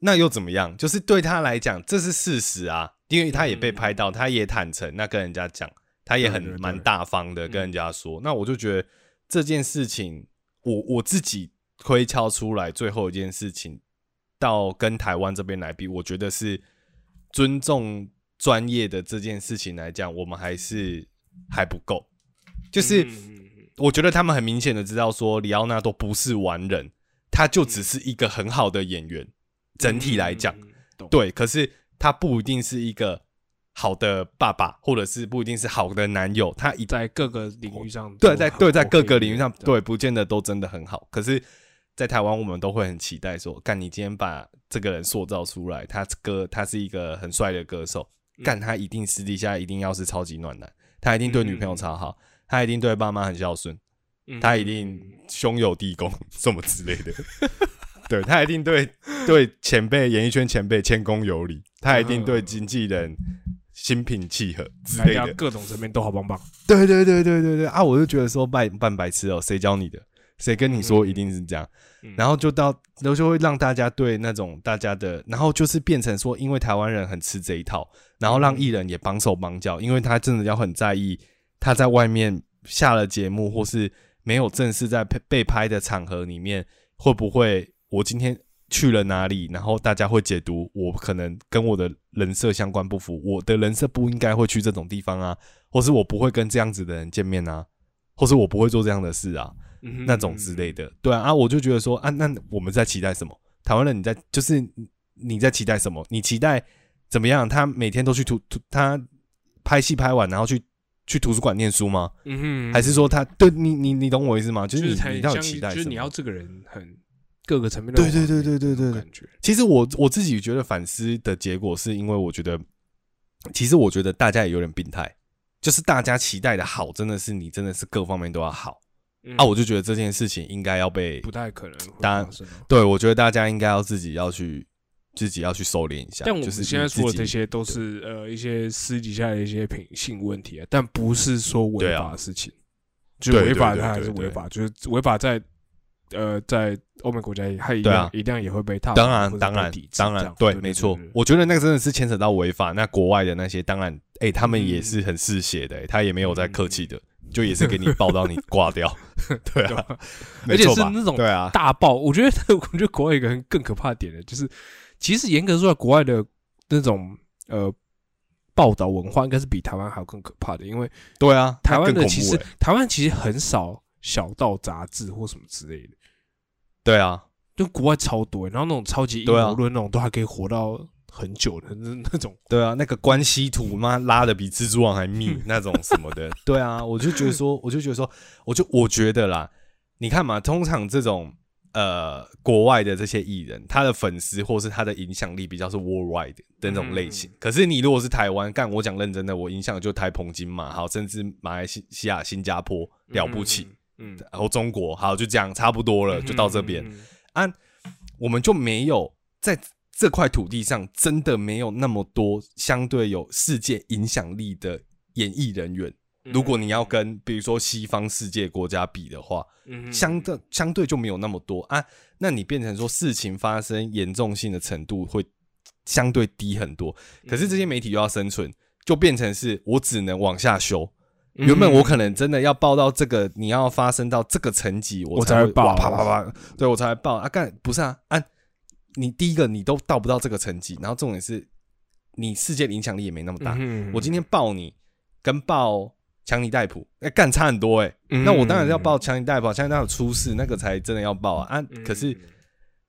那又怎么样？就是对他来讲，这是事实啊，因为他也被拍到，他也坦诚，那跟人家讲，他也很蛮大方的跟人家说。那我就觉得这件事情，我我自己推敲出来，最后一件事情到跟台湾这边来比，我觉得是。尊重专业的这件事情来讲，我们还是还不够。就是我觉得他们很明显的知道说，里奥纳多不是完人，他就只是一个很好的演员。整体来讲，对，可是他不一定是一个好的爸爸，或者是不一定是好的男友。他一在各个领域上，对，在对在各个领域上，对，不见得都真的很好。可是。在台湾，我们都会很期待说：“干，你今天把这个人塑造出来，他歌他是一个很帅的歌手，干他一定私底下一定要是超级暖男，他一定对女朋友超好，他一定对爸妈很孝顺，他一定兄友弟恭什么之类的，对他一定对对前辈演艺圈前辈谦恭有礼，他一定对经纪人心平气和之类的，各种层面都好棒棒。对对对对对对啊！我就觉得说扮扮白痴哦，谁教你的？谁跟你说一定是这样？然后就到，然后就会让大家对那种大家的，然后就是变成说，因为台湾人很吃这一套，然后让艺人也帮手帮脚，因为他真的要很在意他在外面下了节目或是没有正式在被拍的场合里面，会不会我今天去了哪里，然后大家会解读我可能跟我的人设相关不符，我的人设不应该会去这种地方啊，或是我不会跟这样子的人见面啊，或是我不会做这样的事啊。那种之类的，对啊，啊，我就觉得说，啊，那我们在期待什么？台湾人你在就是你在期待什么？你期待怎么样？他每天都去图图，他拍戏拍完然后去去图书馆念书吗？嗯哼，还是说他对你你你懂我意思吗？就是你你到底期待，就是你要这个人很各个层面的对对对对对对感觉。其实我我自己觉得反思的结果是因为我觉得，其实我觉得大家也有点病态，就是大家期待的好，真的是你真的是各方面都要好。啊，我就觉得这件事情应该要被不太可能。当然，对我觉得大家应该要自己要去自己要去收敛一下。但我们现在说的这些都是呃一些私底下的一些品性问题啊，但不是说违法的事情。就违法它还是违法，就是违法在呃在欧美国家也还一样一定也会被踏。当然，当然，当然，对，没错。我觉得那个真的是牵扯到违法。那国外的那些，当然，哎，他们也是很嗜血的，他也没有在客气的。就也是给你爆到你挂掉，对啊，而且是那种对啊大爆。我觉得，我觉得国外一个更可怕点的，就是其实严格说，国外的那种呃报道文化，应该是比台湾还要更可怕的。因为对啊，台湾的其实台湾其实很少小道杂志或什么之类的。对啊，就国外超多，然后那种超级阴谋论那种都还可以活到。很久的那 那种，对啊，那个关系图妈拉的比蜘蛛网还密那种什么的，对啊，我就觉得说，我就觉得说，我就我觉得啦，你看嘛，通常这种呃国外的这些艺人，他的粉丝或是他的影响力比较是 worldwide 的那种类型。可是你如果是台湾，干我讲认真的，我影响就台澎金马，好，甚至马来西亚、新加坡了不起，嗯，然后中国，好，就这样差不多了，就到这边啊，我们就没有在。这块土地上真的没有那么多相对有世界影响力的演艺人员如果你要跟比如说西方世界国家比的话，嗯相对相对就没有那么多啊。那你变成说事情发生严重性的程度会相对低很多。可是这些媒体又要生存，就变成是我只能往下修。原本我可能真的要报到这个，你要发生到这个层级，我才会报。啪啪啪，对我才会报。啊！干不是啊，啊、你第一个你都到不到这个层级，然后重点是你世界的影响力也没那么大。嗯我今天报你跟报强尼戴普，哎、干差很多哎、嗯。那我当然是要报强尼戴普，强尼戴普出事那个才真的要报啊。啊，嗯可是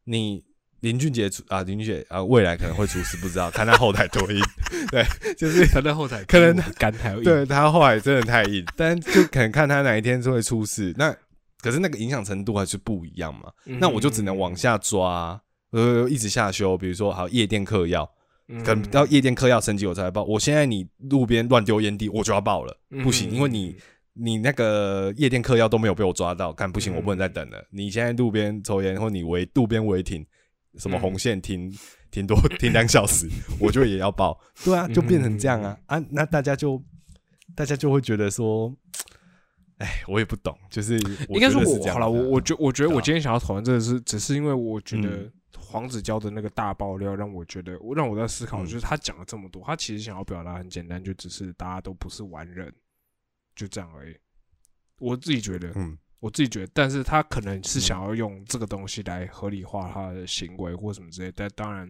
你林俊杰出啊，林俊杰啊，未来可能会出事，不知道看他后台多硬。对，就是他在后台可能干太硬对他后台真的太硬，但就可能看他哪一天就会出事。那可是那个影响程度还是不一样嘛。嗯那我就只能往下抓，呃，一直下修。比如说，好夜店嗑药，嗯可能到夜店嗑药升级我才会报。我现在你路边乱丢烟蒂，我就要报了，嗯不行，因为你你那个夜店嗑药都没有被我抓到，看不行，嗯我不能再等了。你现在路边抽烟，或你违路边违停，什么嗯。红线停停多 停两小时，我就也要报。对啊，就变成这样啊。啊，那大家就大家就会觉得说。哎，我也不懂，就是我应该是我好了，我我觉我觉得我今天想要讨论这个是，只是因为我觉得嗯。黄子佼的那个大爆料让我觉得，我让我在思考，嗯。就是他讲了这么多，他其实想要表达很简单，就只是大家都不是完人，就这样而已。我自己觉得，嗯我自己觉得，但是他可能是想要用这个东西来合理化他的行为或什么之类，但当然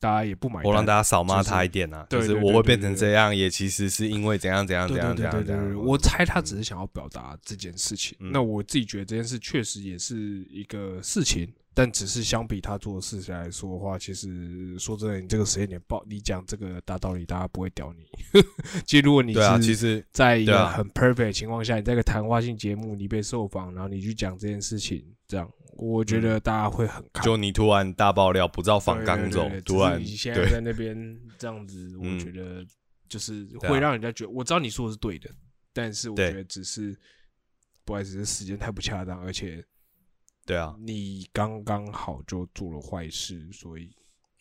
大家也不买单。我让大家少骂他一点啊，就是我会变成这样，也其实是因为怎样怎样怎对样怎样怎样。我猜他只是想要表达这件事情。嗯那我自己觉得这件事确实也是一个事情，但只是相比他做的事情来说的话，其实说真的，你这个时间点报，你讲这个大道理，大家不会屌你。其实如果你对啊，是其实在一个很 perfect 的情况下，你在一个谈话性节目，你被受访，然后你去讲这件事情，这样我觉得大家会很看。就你突然大爆料，不照仿对纲走突然你现在在那边这样子，我嗯觉得就是会让人家觉得，我知道你说的是对的，但是我觉得只是不好意思，是时间太不恰当，而且对啊，你刚刚好就做了坏事，所以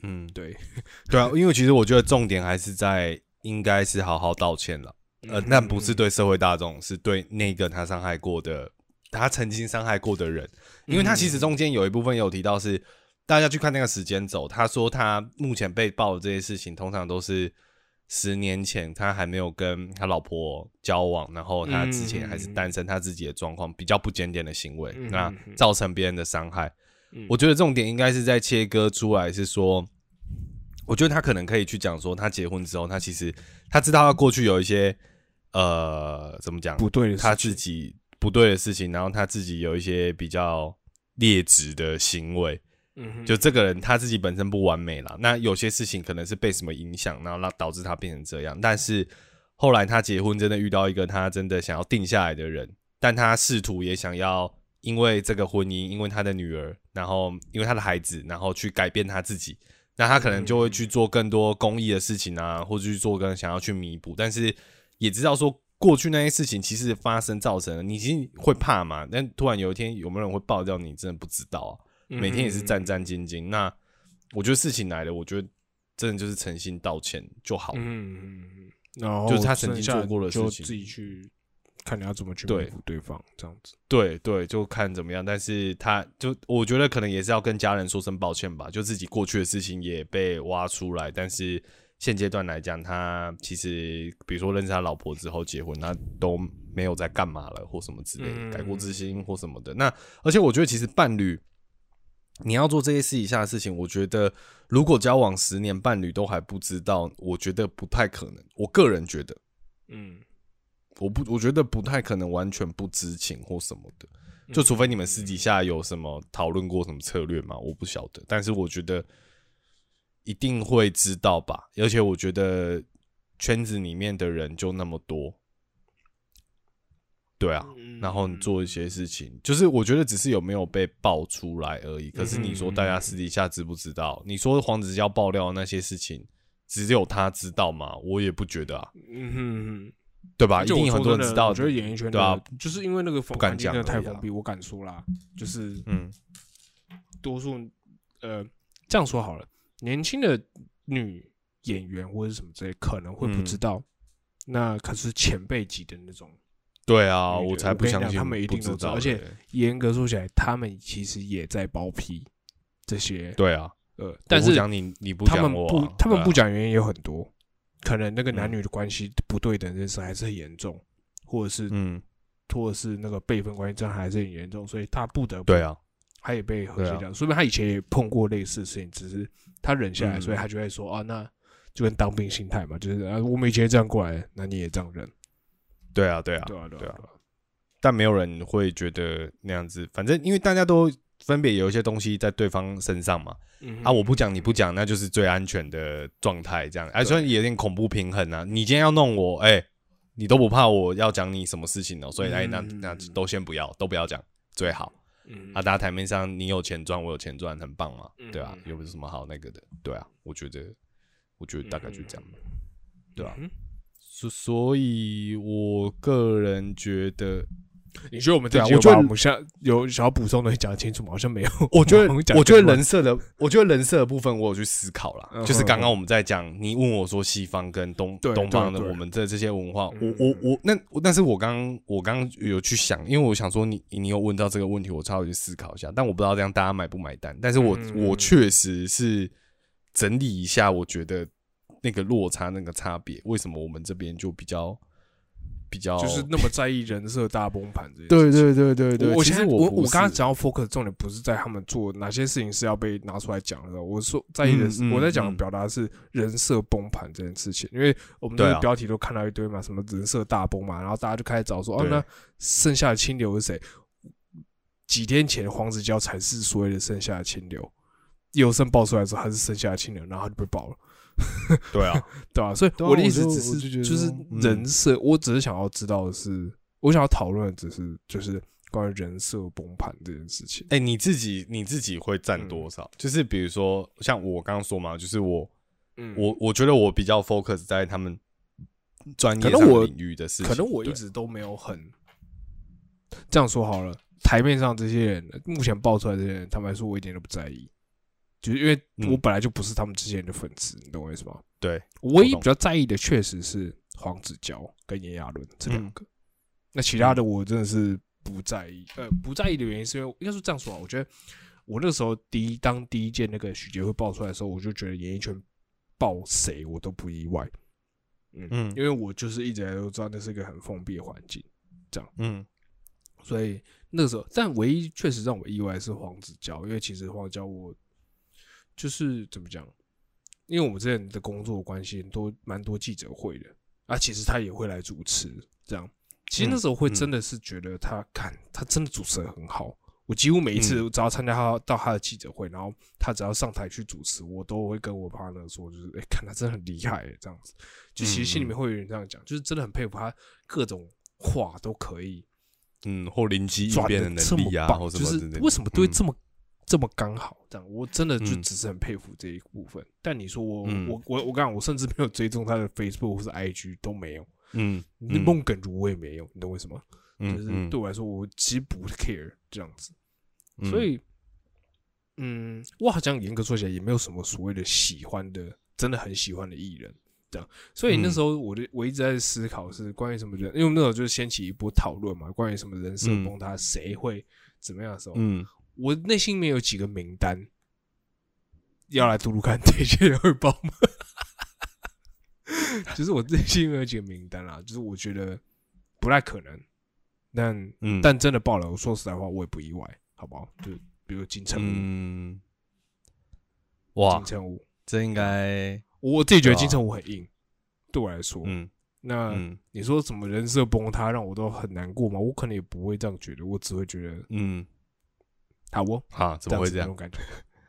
嗯，对，对啊，因为其实我觉得重点还是在应该是好好道歉了，呃，那不是对社会大众，是对那个他伤害过的，他曾经伤害过的人，因为他其实中间有一部分有提到是大家去看那个时间轴，他说他目前被爆的这些事情，通常都是十年前他还没有跟他老婆交往，然后他之前还是单身，他自己的状况比较不检点的行为，嗯那造成别人的伤害。嗯。我觉得重点应该是在切割出来，是说，我觉得他可能可以去讲说，他结婚之后，他其实他知道他过去有一些呃，怎么讲，不对他自己不对的事情，然后他自己有一些比较劣质的行为，就这个人他自己本身不完美啦，那有些事情可能是被什么影响，然后让导致他变成这样。但是后来他结婚，真的遇到一个他真的想要定下来的人，但他试图也想要因为这个婚姻，因为他的女儿，然后因为他的孩子，然后去改变他自己。那他可能就会去做更多公益的事情啊，或者去做更想要去弥补，但是也知道说过去那些事情其实发生造成了，你其实会怕嘛？但突然有一天有没有人会爆掉你，真的不知道啊。每天也是战战兢兢。那我觉得事情来了，我觉得真的就是诚心道歉就好了。嗯嗯嗯，然后就是他曾经做过的就事情自己去看你要怎么去对付对方，这样子。对对，就看怎么样。但是他就我觉得可能也是要跟家人说声抱歉吧，就自己过去的事情也被挖出来。但是现阶段来讲，他其实比如说认识他老婆之后结婚，他都没有在干嘛了或什么之类的，嗯改过自新或什么的。那而且我觉得其实伴侣。你要做这些私底下的事情，我觉得如果交往十年，伴侣都还不知道，我觉得不太可能。我个人觉得，嗯，我不，我觉得不太可能完全不知情或什么的，就除非你们私底下有什么讨论过什么策略嘛，我不晓得。但是我觉得一定会知道吧，而且我觉得圈子里面的人就那么多，对啊，然后你做一些事情，就是我觉得只是有没有被爆出来而已。可是你说大家私底下知不知道？你说黄子佼爆料那些事情，只有他知道吗？我也不觉得啊，嗯哼哼。对吧？一定很多人知道。我觉得演艺圈对啊，就是因为那个不敢讲太封闭，我敢说啦，就是嗯多数呃这样说好了，年轻的女演员或者什么之类可能会不知嗯道，那可是前辈级的那种对啊，我才不相信他们一定都知道而且严格说起来，他们其实也在包庇这些对啊，呃，但是讲你，你不他们不他们不讲原因有很多，可能那个男嗯女的关系不对等这件事还是很严重，或者是嗯，或者是那个辈分关系这样还是很严重，所以他不得不对啊，他也被和谐掉。说明他以前也碰过类似的事情，只是他忍下来，嗯所以他就会说啊，那就跟当兵心态嘛，就是啊，我们以前这样过来，那你也这样忍，对啊，对啊，对啊，对对啊。啊，但没有人会觉得那样子，反正因为大家都分别有一些东西在对方身上嘛，嗯啊，我不讲你不讲，那就是最安全的状态，这样，哎，虽然有点恐怖平衡啊。你今天要弄我，哎，你都不怕我要讲你什么事情哦，所以哎，那嗯。那都先不要，都不要讲，最好。嗯。啊，大家台面上你有钱赚，我有钱赚，很棒嘛，嗯对啊嗯，又不是什么好那个的，对啊，我觉得，我觉得大概就这样。对啊。嗯所所以，我个人觉得，你觉得我们这对啊我觉得集有把我们现在有想要补充的讲得清楚吗？好像没有。我觉得，我觉得人设的，我觉得人设的部分，我有去思考啦。嗯就是刚刚我们在讲，你问我说西方跟东东方的我们这这些文化，我嗯我我那但是我刚我刚刚有去想，因为我想说你你有问到这个问题，我稍微去思考一下，但我不知道这样大家买不买单。但是我嗯我确实是整理一下，我觉得那个落差那个差别，为什么我们这边就比较比较就是那么在意人设大崩盘对。对对对对，我其实我我刚刚讲到 focus 重点不是在他们做哪些事情是要被拿出来讲的，我说在意的是、嗯嗯我在讲嗯表达的是人设崩盘这件事情，因为我们这对啊个标题都看到一堆嘛，什么人设大崩嘛，然后大家就开始找说，哦，对那剩下的清流是谁？几天前黄子佼才是所谓的剩下的清流，有声爆出来之后他是剩下的清流，然后他就被爆了。对啊，对啊、所以我的意思只是就是人设，我只是想要知道的是，我想要讨论的只是就是关于人设崩盘这件事情。哎、你自己你自己会占嗯多少？就是比如说，像我刚刚说嘛，就是我嗯我我觉得我比较 focus 在他们专业领域的事情。可能我一直都没有很这样说好了，台面上这些人，目前爆出来这些人，他们来说我一点都不在意，就是因为嗯我本来就不是他们之前的粉丝，你懂我意思吗？对我唯一比较在意的确实是黄子佼跟炎亚纶这两嗯个，那其他的我真的是不在意。呃，不在意的原因是因为应该是这样说啊，我觉得我那个时候第一当第一件那个许杰会爆出来的时候，我就觉得演艺圈爆谁我都不意外。嗯嗯因为我就是一直来都知道那是一个很封闭的环境，这样嗯所以那个时候，但唯一确实让我意外的是黄子佼，因为其实黄子佼我就是怎么讲，因为我们之前的工作关系都蛮多记者会的，啊，其实他也会来主持，这样，其实那时候会嗯真的是觉得他看他真的主持的很好。我几乎每一次只要参加他到他的记者会，然后他只要上台去主持，我都会跟我 partner 说，就是哎、看他真的很厉害、这样子。就其实心里面会有人这样讲，就是真的很佩服他各种话都可以嗯，或灵机应转变的的能力啊，或什就是。为什么都会嗯这么、这么刚好？这样，我真的就嗯只是很佩服这一部分。但你说我、嗯我我我刚刚我甚至没有追踪他的 Facebook 或是 IG 都没有，嗯那孟耿如我也没有，你懂为什么？嗯就是嗯对我来说，我其实不 care 这样子。嗯所以，嗯，我好像严格说起来也没有什么所谓的喜欢的，真的很喜欢的艺人这样。所以那嗯时候我的我一直在思考是关于什么人，因为那时候就是掀起一波讨论嘛，关于什么人设嗯崩塌，谁会怎么样的时候，嗯我内心里面有几个名单，要来读读看，这些会报吗？就是我内心有几个名单啦，就是我觉得不太可能，但嗯，但真的爆了，我说实在话，我也不意外，好不好？就比如金城武，嗯，哇。金，城武，这应该我自己觉得金城武很硬，对我来说，嗯。那嗯。你说什么人设崩塌，让我都很难过吗？我可能也不会这样觉得，我只会觉得嗯，好哦，啊，怎么会这样？感觉？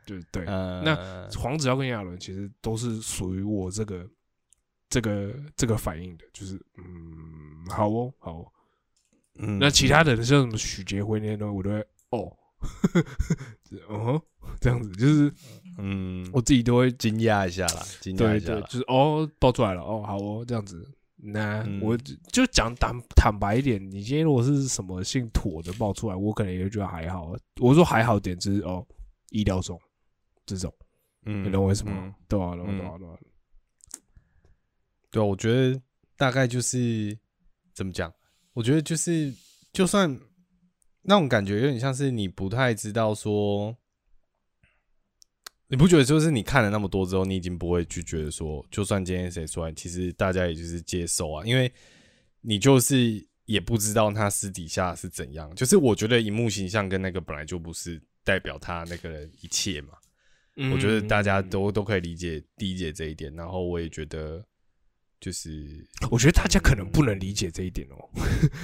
对 对，呃，那黄子佼跟亚伦其实都是属于我这个这个这个反应的，就是嗯，好哦，好哦。嗯那其他的像什么许杰辉那些东西，我都会哦，就是嗯哼，这样子，就是嗯，我自己都会惊讶一下啦，惊讶一下啦，就是哦爆出来了，哦好哦这样子。那嗯我就就讲坦坦白一点，你今天如果是什么姓妥的爆出来，我可能也会觉得还好。我说还好点，就是哦意料中这种，嗯你懂我意思吗嗯？对啊对啊对啊，对啊，我觉得大概就是怎么讲？我觉得就是就算那种感觉有点像是你不太知道说，你不觉得就是你看了那么多之后，你已经不会去觉得说，就算今天谁出来，其实大家也就是接受啊，因为你就是也不知道他私底下是怎样。就是我觉得荧幕形象跟那个本来就不是代表他那个人一切嘛。我觉得大家都都可以理解理解这一点，然后我也觉得，就是 我觉得大家可能不能理解这一点哦，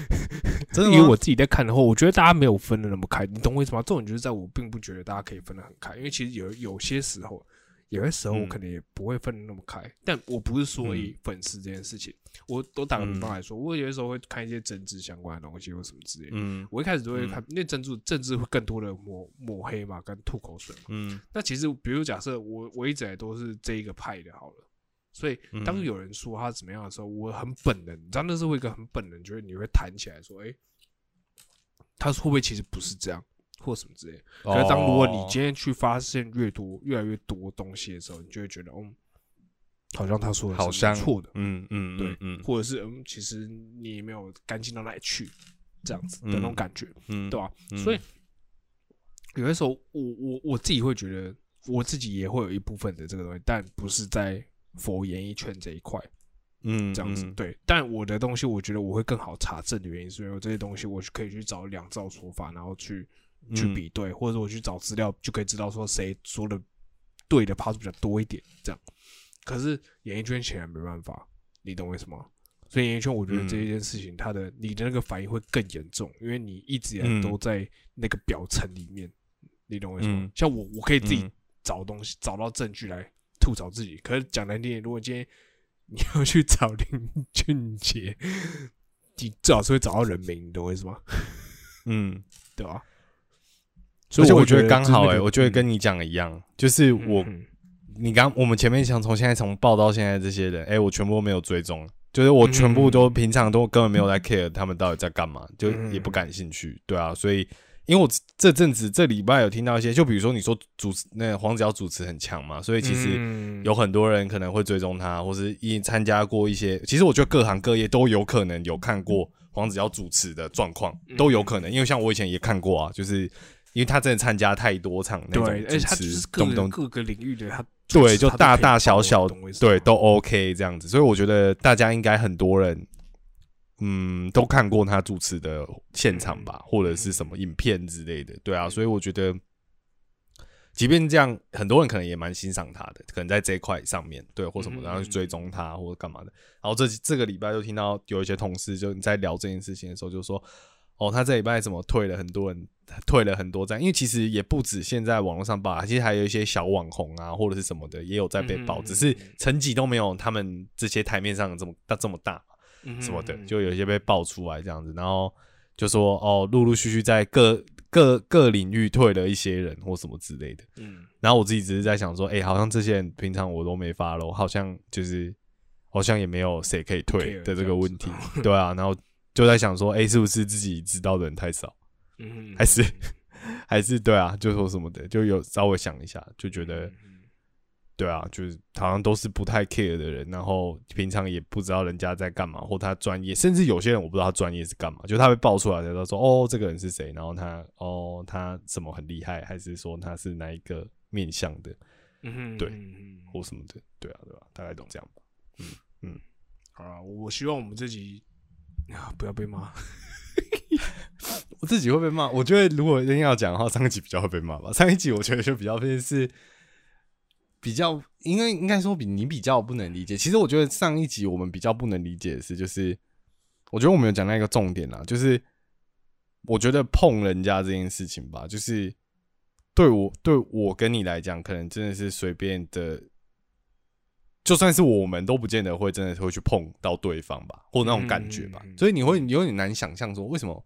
真的因为我自己在看的话，我觉得大家没有分的那么开，你懂我意思吗？这种就是在我并不觉得大家可以分得很开，因为其实有有些时候。有些时候我可能也不会分的那么开，但我不是说以粉丝这件事情，我都打个比方来说，我有些时候会看一些政治相关的东西或什么之类的。嗯，我一开始都会看，因为政治政治会更多的抹抹黑嘛，跟吐口水嘛。嗯，那其实比如假设我我一直来都是这一个派的，好了，所以当有人说他怎么样的时候，我很本能，你知道那是会一个很本能，觉得你会弹起来说，哎，他会不会其实不是这样？或什么之类，可是当如果你今天去发现越多、越来越多东西的时候，你就会觉得，嗯，好像他说的是错的，嗯嗯，对，嗯，或者是嗯，其实你没有干净到哪里去，这样子的那种感觉，嗯，对吧？所以有的时候，我我我自己会觉得，我自己也会有一部分的这个东西，但不是在佛演艺圈这一块，嗯，这样子，对。但我的东西，我觉得我会更好查证的原因，是因为这些东西我可以去找两造说法，然后去。去比对，或者我去找资料，就可以知道说谁说的对的趴数比较多一点。这样，可是演艺圈显然没办法，你懂为什么？所以演艺圈，我觉得这一件事情，它的你的那个反应会更严重，因为你一直都在那个表层里面，你懂为什么？像我，我可以自己找东西，找到证据来吐槽自己。可是讲难听点，如果今天你 要去找林俊杰，你最好是会找到人名，你懂我意思吗？嗯，对吧？所以我觉得刚好哎，我觉得跟你讲的一样，就是我，你刚我们前面想从现在从报到现在这些人，哎，我全部都没有追踪，就是我全部都平常都根本没有在 care 他们到底在干嘛，就也不感兴趣，对啊，所以因为我这阵子这礼拜有听到一些，就比如说你说主持那黄子佼主持很强嘛，所以其实有很多人可能会追踪他，或是一参加过一些，其实我觉得各行各业都有可能有看过黄子佼主持的状况，都有可能，因为像我以前也看过啊，就是。因为他真的参加太多场那种主持，动不动各个领域的他，对，就大大小小，对，都 OK 这样子。所以我觉得大家应该很多人，嗯，都看过他主持的现场吧，或者是什么影片之类的，对啊。所以我觉得，即便这样，很多人可能也蛮欣赏他的，可能在这一块上面，对，或什么，然后去追踪他或者干嘛的。然后这这个礼拜就听到有一些同事就在聊这件事情的时候，就说。哦，他这礼拜怎么退了很多人，退了很多站，因为其实也不止现在网络上爆，其实还有一些小网红啊，或者是什么的，也有在被爆，只是成绩都没有他们这些台面上这么大这么大，什么的，就有一些被爆出来这样子，然后就说哦，陆陆续续在各各各领域退了一些人或什么之类的，嗯，然后我自己只是在想说，哎，好像这些人平常我都没发了，好像就是好像也没有谁可以退的这个问题，对啊，然后。就在想说，哎，是不是自己知道的人太少？嗯，还是 还是对啊，就说什么的，就有稍微想一下，就觉得，对啊，就是好像都是不太 care 的人，然后平常也不知道人家在干嘛，或他专业，甚至有些人我不知道他专业是干嘛，就他会爆出来，他说，哦，这个人是谁？然后他，哦，他什么很厉害，还是说他是哪一个面向的？嗯，对，或什么的，对啊，对吧？大概都这样吧。嗯嗯，好啊，我希望我们自己。啊！不要被骂，我自己会被骂。我觉得如果一定要讲的话，上一集比较会被骂吧。上一集我觉得就比较是比较，应该应该说比你比较不能理解。其实我觉得上一集我们比较不能理解的是，就是我觉得我们有讲到一个重点啦，就是我觉得碰人家这件事情吧，就是对我对我跟你来讲，可能真的是随便的。就算是我们都不见得会真的会去碰到对方吧，或那种感觉吧，所以你会有点难想象说为什么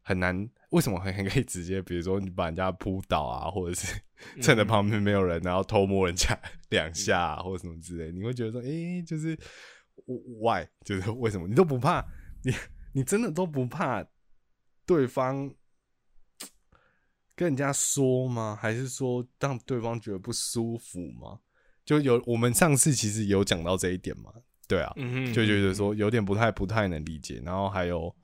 很难，为什么很可以直接，比如说你把人家扑倒啊，或者是 趁着旁边没有人，然后偷摸人家两下或者什么之类，你会觉得说，哎，就是 why，就是为什么你都不怕，你你真的都不怕对方跟人家说吗？还是说让对方觉得不舒服吗？就有我们上次其实有讲到这一点嘛，对啊，就觉得说有点不太不太能理解。然后还有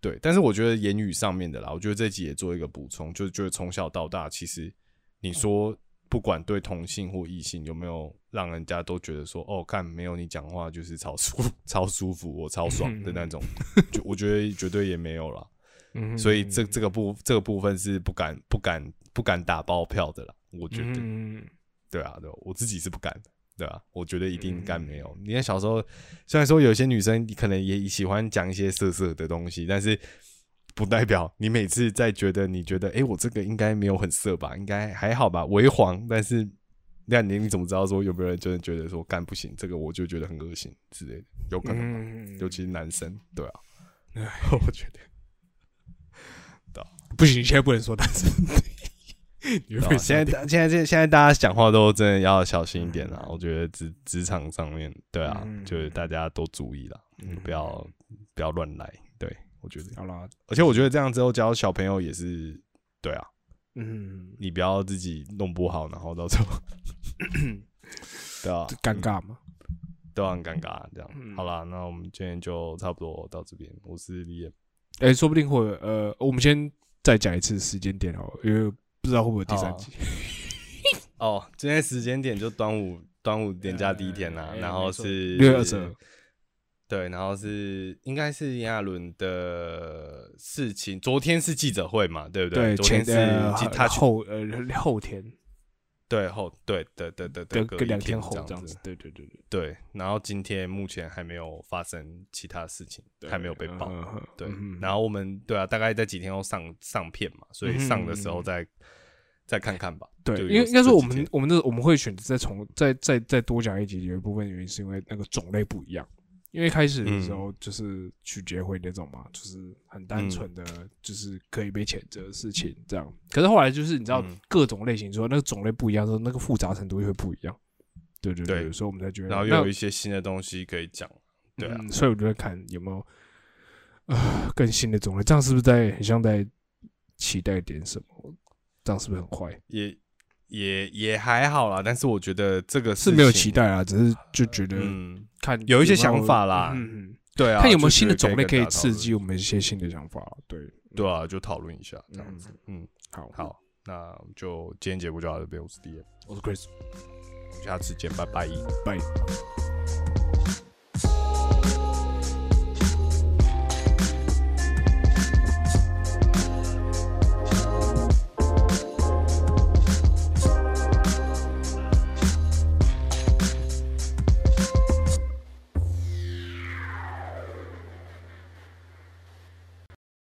对，但是我觉得言语上面的啦，我觉得这集也做一个补充，就是就是从小到大，其实你说不管对同性或异性有没有让人家都觉得说，哦，看没有你讲话就是超舒超舒服，我超爽的那种，就我觉得绝对也没有啦。嗯所以这这个部这个部分是不敢不敢不敢打包票的啦，我觉得，嗯对啊，对，我自己是不敢的，对啊，我觉得一定干没嗯有。你看小时候，虽然说有些女生可能也喜欢讲一些色色的东西，但是不代表你每次在觉得你觉得，诶，我这个应该没有很色吧，应该还好吧，微黄，但是那你你怎么知道说有没有人真的觉得说干不行，这个我就觉得很恶心之类的，有可能尤其是男生，对啊，唉 我觉得。不行，现在不能说单身。现在杀掉大现在现现在大家讲话都真的要小心一点啦。我觉得职职场上面，对啊，嗯就是大家都注意啦，嗯，不要不要乱来。对我觉得，好啦，而且我觉得这样之后教小朋友也是，对啊，嗯，你不要自己弄不好，然后到时候，对啊，尴尬嘛。都很尴尬。这样嗯好啦，那我们今天就差不多到这边。我是李彦，哎，说不定会呃，我们先再讲一次时间点好了，因为不知道会不会第三集。哦，今天时间点就端午端午连假第一天啦，哎然后是六月二十对，然后是应该是炎亚纶的事情。昨天是记者会嘛，对不对，昨天前是呃他去后呃后天对后对对对对对，隔两天后这样子。。对对对对，对，然后今天目前还没有发生其他事情，还没有被爆。对，嗯然后我们对啊，大概在几天后上上片嘛，所以上的时候嗯再再看看吧。对，因为应该说我们我们的我们会选择再重再再再多讲一集，有一部分原因是因为那个种类不一样。因为一开始的时候就是去结婚那种嘛，就是很单纯的，就是可以被谴责的事情这样。可是后来就是你知道嗯各种类型之后，那个种类不一样之后，那个复杂程度也会不一样。对对对所以我们才觉得，然后又有一些新的东西可以讲。对啊，嗯所以我就在看有没有呃更新的种类，这样是不是在很像在期待点什么？这样是不是很坏？也也也还好啦，但是我觉得这个是没有期待啊，只是就觉得嗯，看有一些想法啦嗯，嗯对啊，看有没有新的种类可以刺激我们一些新的想法。对，对啊，就讨论一下这样子。嗯，好，好，那就今天节目就到这边，我是 D，我是 Chris，下次见，拜拜。拜。